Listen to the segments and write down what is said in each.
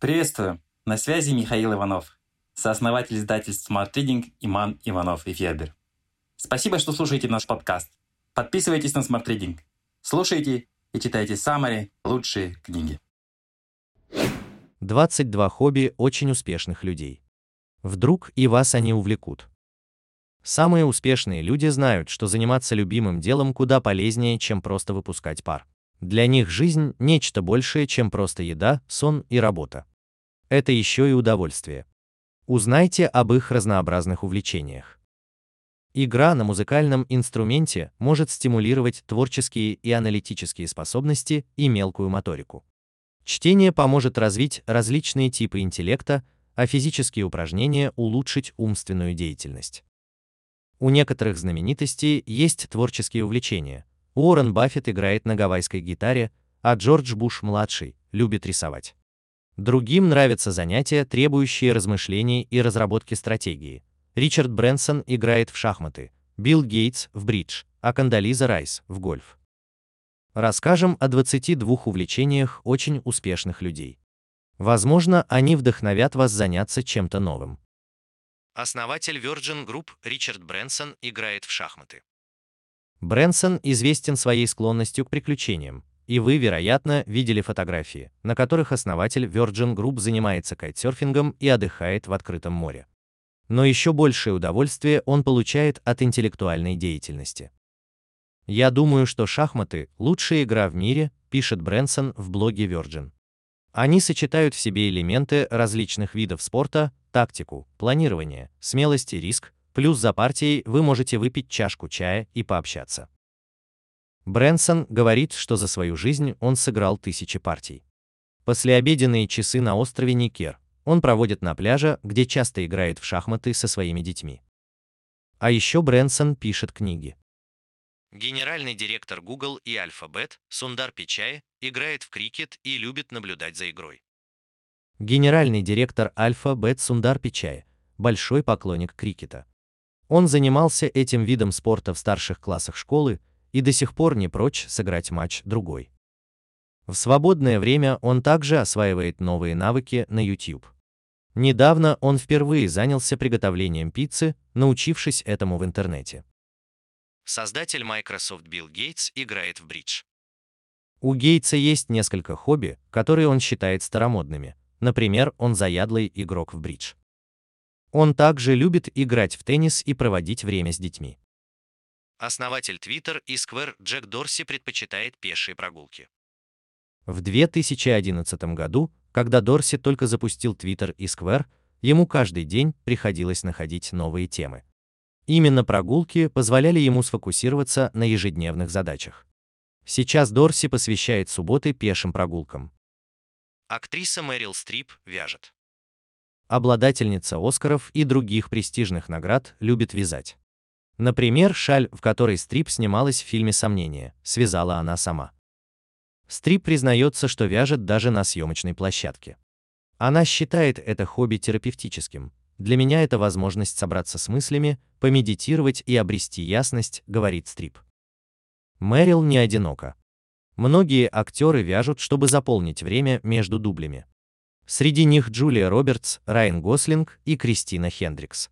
Приветствую! На связи Михаил Иванов, сооснователь издательств Smart Reading Иман Иванов и Федер. Спасибо, что слушаете наш подкаст. Подписывайтесь на Smart Reading. Слушайте и читайте самые лучшие книги. 22 хобби очень успешных людей. Вдруг и вас они увлекут. Самые успешные люди знают, что заниматься любимым делом куда полезнее, чем просто выпускать пар. Для них жизнь – нечто большее, чем просто еда, сон и работа. Это еще и удовольствие. Узнайте об их разнообразных увлечениях. Игра на музыкальном инструменте может стимулировать творческие и аналитические способности и мелкую моторику. Чтение поможет развить различные типы интеллекта, а физические упражнения улучшить умственную деятельность. У некоторых знаменитостей есть творческие увлечения. Уоррен Баффет играет на гавайской гитаре, а Джордж Буш-младший любит рисовать. Другим нравятся занятия, требующие размышлений и разработки стратегии. Ричард Брэнсон играет в шахматы, Билл Гейтс в бридж, а Кандализа Райс в гольф. Расскажем о 22 увлечениях очень успешных людей. Возможно, они вдохновят вас заняться чем-то новым. Основатель Virgin Group Ричард Брэнсон играет в шахматы. Брэнсон известен своей склонностью к приключениям, и вы, вероятно, видели фотографии, на которых основатель Virgin Group занимается кайтсерфингом и отдыхает в открытом море. Но еще большее удовольствие он получает от интеллектуальной деятельности. Я думаю, что шахматы – лучшая игра в мире, пишет Брэнсон в блоге Virgin. Они сочетают в себе элементы различных видов спорта, тактику, планирование, смелость и риск, плюс за партией вы можете выпить чашку чая и пообщаться. Брэнсон говорит, что за свою жизнь он сыграл тысячи партий. Послеобеденные часы на острове Никер он проводит на пляже, где часто играет в шахматы со своими детьми. А еще Брэнсон пишет книги. Генеральный директор Google и Alphabet Сундар Пичай играет в крикет и любит наблюдать за игрой. Генеральный директор Alphabet Сундар Пичай – большой поклонник крикета. Он занимался этим видом спорта в старших классах школы и до сих пор не прочь сыграть матч другой. В свободное время он также осваивает новые навыки на YouTube. Недавно он впервые занялся приготовлением пиццы, научившись этому в интернете. Создатель Microsoft Билл Гейтс играет в бридж. У Гейтса есть несколько хобби, которые он считает старомодными. Например, он заядлый игрок в бридж. Он также любит играть в теннис и проводить время с детьми. Основатель Twitter и Square Джек Дорси предпочитает пешие прогулки. В 2011 году, когда Дорси только запустил Twitter и Square, ему каждый день приходилось находить новые темы. Именно прогулки позволяли ему сфокусироваться на ежедневных задачах. Сейчас Дорси посвящает субботы пешим прогулкам. Актриса Мэрил Стрип вяжет. Обладательница Оскаров и других престижных наград любит вязать. Например, шаль, в которой Стрип снималась в фильме «Сомнение», связала она сама. Стрип признается, что вяжет даже на съемочной площадке. Она считает это хобби терапевтическим, для меня это возможность собраться с мыслями, помедитировать и обрести ясность, говорит Стрип. Мэрил не одинока. Многие актеры вяжут, чтобы заполнить время между дублями. Среди них Джулия Робертс, Райан Гослинг и Кристина Хендрикс.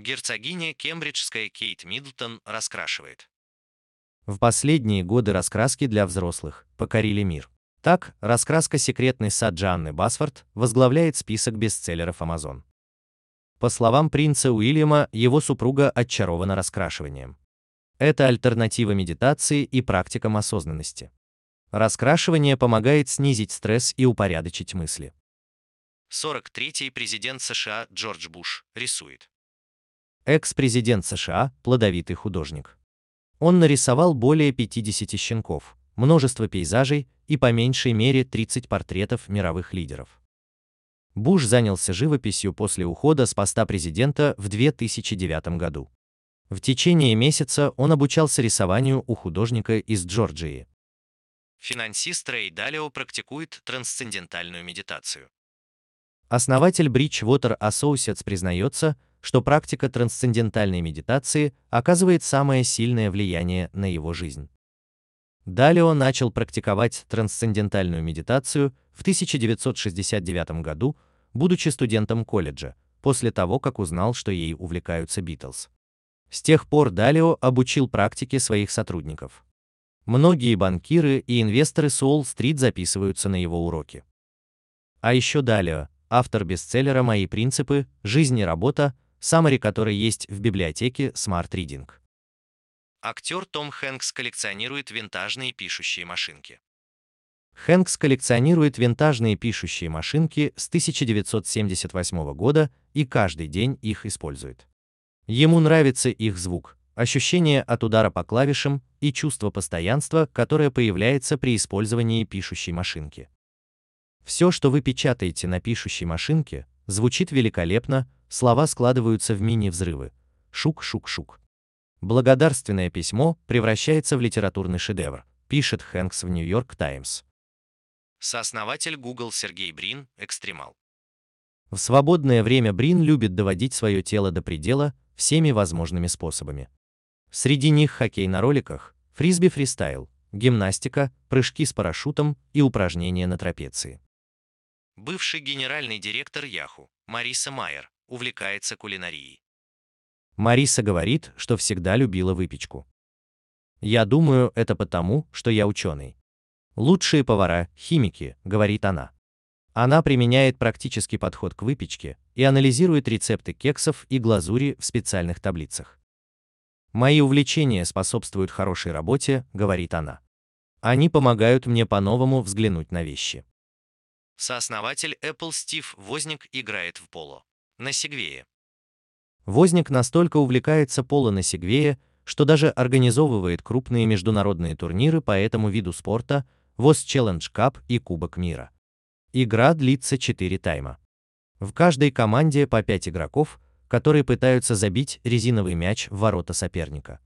Герцогиня кембриджская Кейт Миддлтон раскрашивает. В последние годы раскраски для взрослых покорили мир. Так, раскраска «Секретный сад» Джанны Басфорд возглавляет список бестселлеров Amazon. По словам принца Уильяма, его супруга очарована раскрашиванием. Это альтернатива медитации и практикам осознанности. Раскрашивание помогает снизить стресс и упорядочить мысли. 43-й президент США Джордж Буш рисует. Экс-президент США – плодовитый художник. Он нарисовал более 50 щенков, множество пейзажей и по меньшей мере 30 портретов мировых лидеров. Буш занялся живописью после ухода с поста президента в 2009 году. В течение месяца он обучался рисованию у художника из Джорджии. Финансист Рэй Далио практикует трансцендентальную медитацию. Основатель Bridgewater Associates признается, что практика трансцендентальной медитации оказывает самое сильное влияние на его жизнь. Далио начал практиковать трансцендентальную медитацию в в 1969 году, будучи студентом колледжа, после того, как узнал, что ей увлекаются Битлз. С тех пор Далио обучил практике своих сотрудников. Многие банкиры и инвесторы с Уолл-стрит записываются на его уроки. А еще Далио, автор бестселлера «Мои принципы. Жизнь и работа», саммари которой есть в библиотеке Smart Reading. Актер Том Хэнкс коллекционирует винтажные пишущие машинки. Хэнкс коллекционирует винтажные пишущие машинки с 1978 года и каждый день их использует. Ему нравится их звук, ощущение от удара по клавишам и чувство постоянства, которое появляется при использовании пишущей машинки. Все, что вы печатаете на пишущей машинке, звучит великолепно, слова складываются в мини-взрывы. Шук-шук-шук. Благодарственное письмо превращается в литературный шедевр, пишет Хэнкс в Нью-Йорк Таймс. Сооснователь Google Сергей Брин, экстремал. В свободное время Брин любит доводить свое тело до предела всеми возможными способами. Среди них хоккей на роликах, фрисби-фристайл, гимнастика, прыжки с парашютом и упражнения на трапеции. Бывший генеральный директор Яху, Мариса Майер, увлекается кулинарией. Мариса говорит, что всегда любила выпечку. Я думаю, это потому, что я ученый. Лучшие повара – химики, говорит она. Она применяет практический подход к выпечке и анализирует рецепты кексов и глазури в специальных таблицах. Мои увлечения способствуют хорошей работе, говорит она. Они помогают мне по-новому взглянуть на вещи. Сооснователь Apple Стив Возник играет в поло. На сегвее. Возник настолько увлекается поло на сегвее, что даже организовывает крупные международные турниры по этому виду спорта, ВОЗ Challenge Cup и Кубок мира. Игра длится 4 тайма. В каждой команде по 5 игроков, которые пытаются забить резиновый мяч в ворота соперника.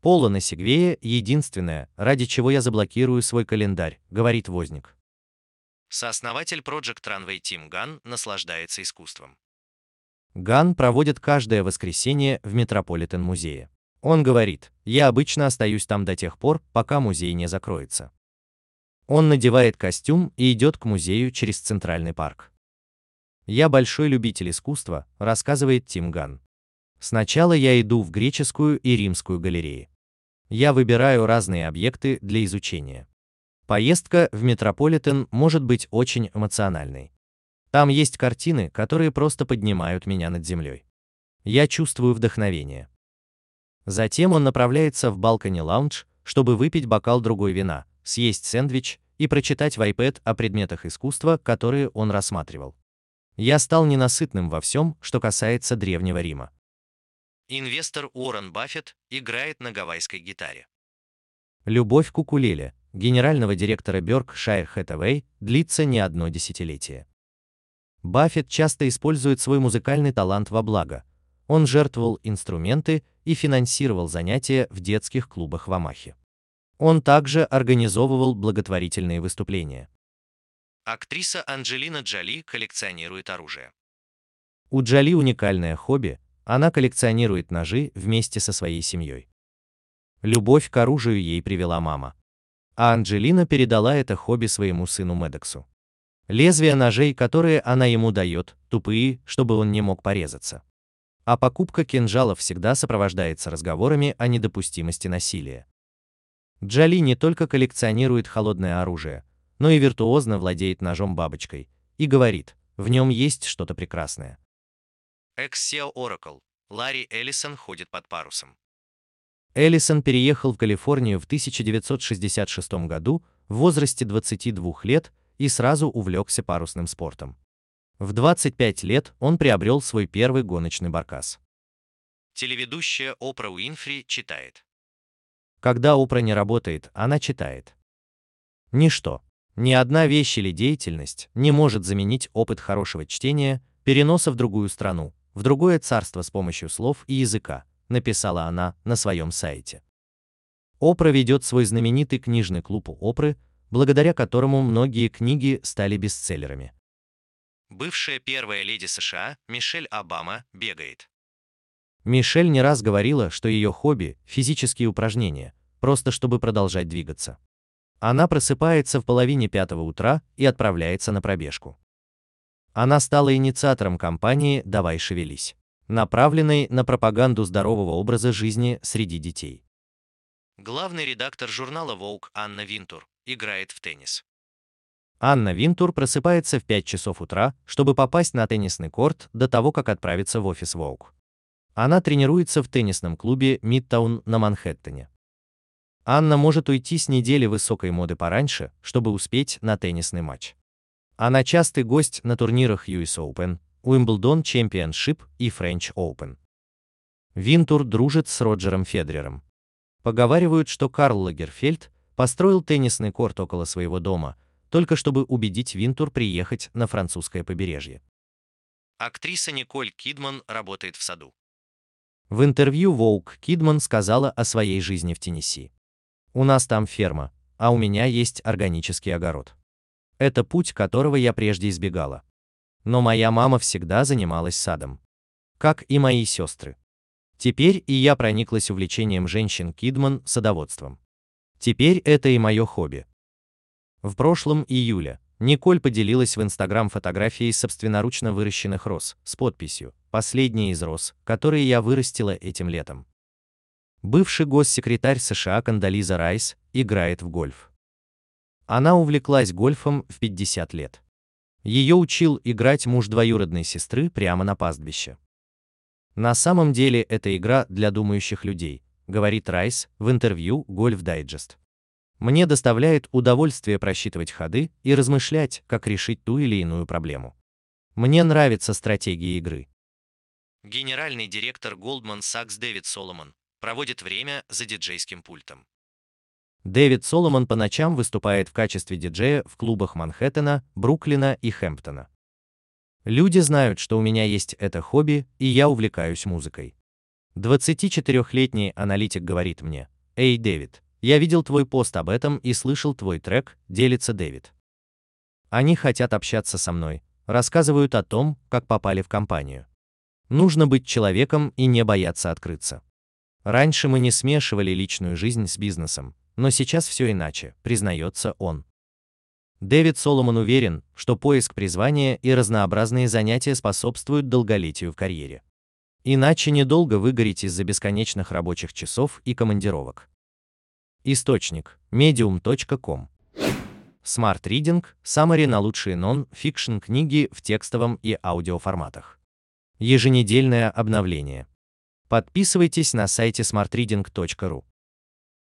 Поло на сегвее – единственное, ради чего я заблокирую свой календарь, говорит Возник. Сооснователь Project Runway Team Gun наслаждается искусством. Ган проводит каждое воскресенье в Метрополитен-музее. Он говорит, я обычно остаюсь там до тех пор, пока музей не закроется. Он надевает костюм и идет к музею через Центральный парк. «Я большой любитель искусства», — рассказывает Тим Ган. «Сначала я иду в греческую и римскую галереи. Я выбираю разные объекты для изучения. Поездка в Метрополитен может быть очень эмоциональной. Там есть картины, которые просто поднимают меня над землей. Я чувствую вдохновение. Затем он направляется в балкони-лаунж, чтобы выпить бокал другой вина, съесть сэндвич и прочитать в iPad о предметах искусства, которые он рассматривал. Я стал ненасытным во всем, что касается Древнего Рима. Инвестор Уоррен Баффет играет на гавайской гитаре. Любовь к укулеле, генерального директора Berkshire Hathaway, длится не одно десятилетие. Баффет часто использует свой музыкальный талант во благо. Он жертвовал инструменты и финансировал занятия в детских клубах в Амахе. Он также организовывал благотворительные выступления. Актриса Анджелина Джоли коллекционирует оружие. У Джоли уникальное хобби, она коллекционирует ножи вместе со своей семьей. Любовь к оружию ей привела мама а Анджелина передала это хобби своему сыну Медексу. Лезвия ножей, которые она ему дает, тупые, чтобы он не мог порезаться. А покупка кинжалов всегда сопровождается разговорами о недопустимости насилия. Джоли не только коллекционирует холодное оружие, но и виртуозно владеет ножом-бабочкой и говорит, в нем есть что-то прекрасное. Экс-SEO Oracle. Ларри Эллисон ходит под парусом. Эллисон переехал в Калифорнию в 1966 году в возрасте 22 лет и сразу увлекся парусным спортом. В 25 лет он приобрел свой первый гоночный баркас. Телеведущая Опра Уинфри читает. Когда Опра не работает, она читает. Ничто, ни одна вещь или деятельность не может заменить опыт хорошего чтения, переноса в другую страну, в другое царство с помощью слов и языка, написала она на своем сайте. Опра ведет свой знаменитый книжный клуб Опры, благодаря которому многие книги стали бестселлерами. Бывшая первая леди США Мишель Обама бегает. Мишель не раз говорила, что ее хобби – физические упражнения, просто чтобы продолжать двигаться. Она просыпается в половине пятого утра и отправляется на пробежку. Она стала инициатором кампании «Давай шевелись», направленной на пропаганду здорового образа жизни среди детей. Главный редактор журнала Vogue Анна Винтур играет в теннис. Анна Винтур просыпается в 5 часов утра, чтобы попасть на теннисный корт до того, как отправиться в офис Vogue. Она тренируется в теннисном клубе Midtown на Манхэттене. Анна может уйти с недели высокой моды пораньше, чтобы успеть на теннисный матч. Она частый гость на турнирах US Open, Wimbledon Championship и French Open. Винтур дружит с Роджером Федерером. Поговаривают, что Карл Лагерфельд построил теннисный корт около своего дома, только чтобы убедить Винтур приехать на французское побережье. Актриса Николь Кидман работает в саду. В интервью Vogue Кидман сказала о своей жизни в Теннесси. У нас там ферма, а у меня есть органический огород. Это путь, которого я прежде избегала. Но моя мама всегда занималась садом. Как и мои сестры. Теперь и я прониклась увлечением женщин Кидман садоводством. Теперь это и мое хобби. В прошлом июле Николь поделилась в Инстаграм фотографией собственноручно выращенных роз с подписью «Последняя из роз, которые я вырастила этим летом». Бывший госсекретарь США Кандализа Райс играет в гольф. Она увлеклась гольфом в 50 лет. Ее учил играть муж двоюродной сестры прямо на пастбище. На самом деле это игра для думающих людей, говорит Райс в интервью Golf Digest. Мне доставляет удовольствие просчитывать ходы и размышлять, как решить ту или иную проблему. Мне нравится стратегия игры. Генеральный директор Goldman Sachs Дэвид Соломон проводит время за диджейским пультом. Дэвид Соломон по ночам выступает в качестве диджея в клубах Манхэттена, Бруклина и Хэмптона. Люди знают, что у меня есть это хобби, и я увлекаюсь музыкой. 24-летний аналитик говорит мне, «Эй, Дэвид, я видел твой пост об этом и слышал твой трек», — делится Дэвид. Они хотят общаться со мной, рассказывают о том, как попали в компанию. Нужно быть человеком и не бояться открыться. Раньше мы не смешивали личную жизнь с бизнесом, но сейчас все иначе, признается он. Дэвид Соломон уверен, что поиск призвания и разнообразные занятия способствуют долголетию в карьере. Иначе недолго выгореть из-за бесконечных рабочих часов и командировок. Источник – medium.com Smart Reading – summary на лучшие нон-фикшн книги в текстовом и аудиоформатах. Еженедельное обновление. Подписывайтесь на сайте smartreading.ru.